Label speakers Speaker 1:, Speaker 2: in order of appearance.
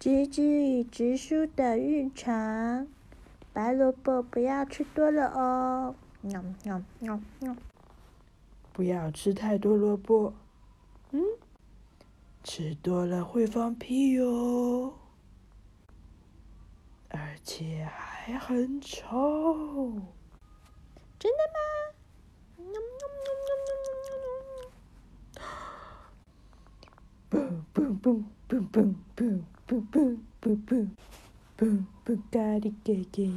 Speaker 1: 直子与直叔的日常。白萝卜不要吃多了哦。喵喵喵喵。
Speaker 2: 不要吃太多萝卜。嗯。吃多了会放屁哟。而且还很臭。
Speaker 1: 真的吗？
Speaker 2: 嘣嘣嘣嘣嘣嘣 뿡뿡뿡뿡 뿡뿡 까리 깨게